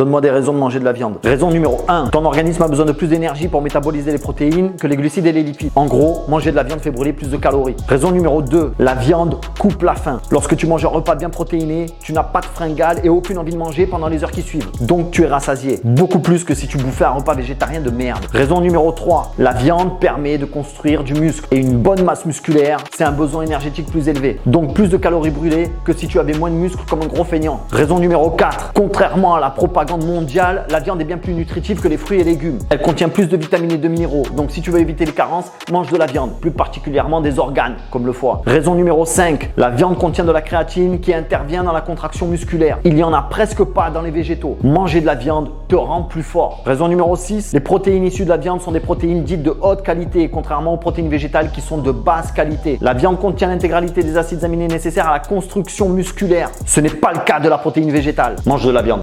Donne-moi des raisons de manger de la viande. Raison numéro 1. Ton organisme a besoin de plus d'énergie pour métaboliser les protéines que les glucides et les lipides. En gros, manger de la viande fait brûler plus de calories. Raison numéro 2. La viande coupe la faim. Lorsque tu manges un repas bien protéiné, tu n'as pas de fringale et aucune envie de manger pendant les heures qui suivent. Donc tu es rassasié. Beaucoup plus que si tu bouffais un repas végétarien de merde. Raison numéro 3. La viande permet de construire du muscle. Et une bonne masse musculaire, c'est un besoin énergétique plus élevé. Donc plus de calories brûlées que si tu avais moins de muscles comme un gros feignant. Raison numéro 4. Contrairement à la propagande mondiale, la viande est bien plus nutritive que les fruits et légumes. Elle contient plus de vitamines et de minéraux. Donc si tu veux éviter les carences, mange de la viande, plus particulièrement des organes comme le foie. Raison numéro 5. La viande contient de la créatine qui intervient dans la contraction musculaire. Il n'y en a presque pas dans les végétaux. Manger de la viande te rend plus fort. Raison numéro 6. Les protéines issues de la viande sont des protéines dites de haute qualité, contrairement aux protéines végétales qui sont de basse qualité. La viande contient l'intégralité des acides aminés nécessaires à la construction musculaire. Ce n'est pas le cas de la protéine végétale. Mange de la viande.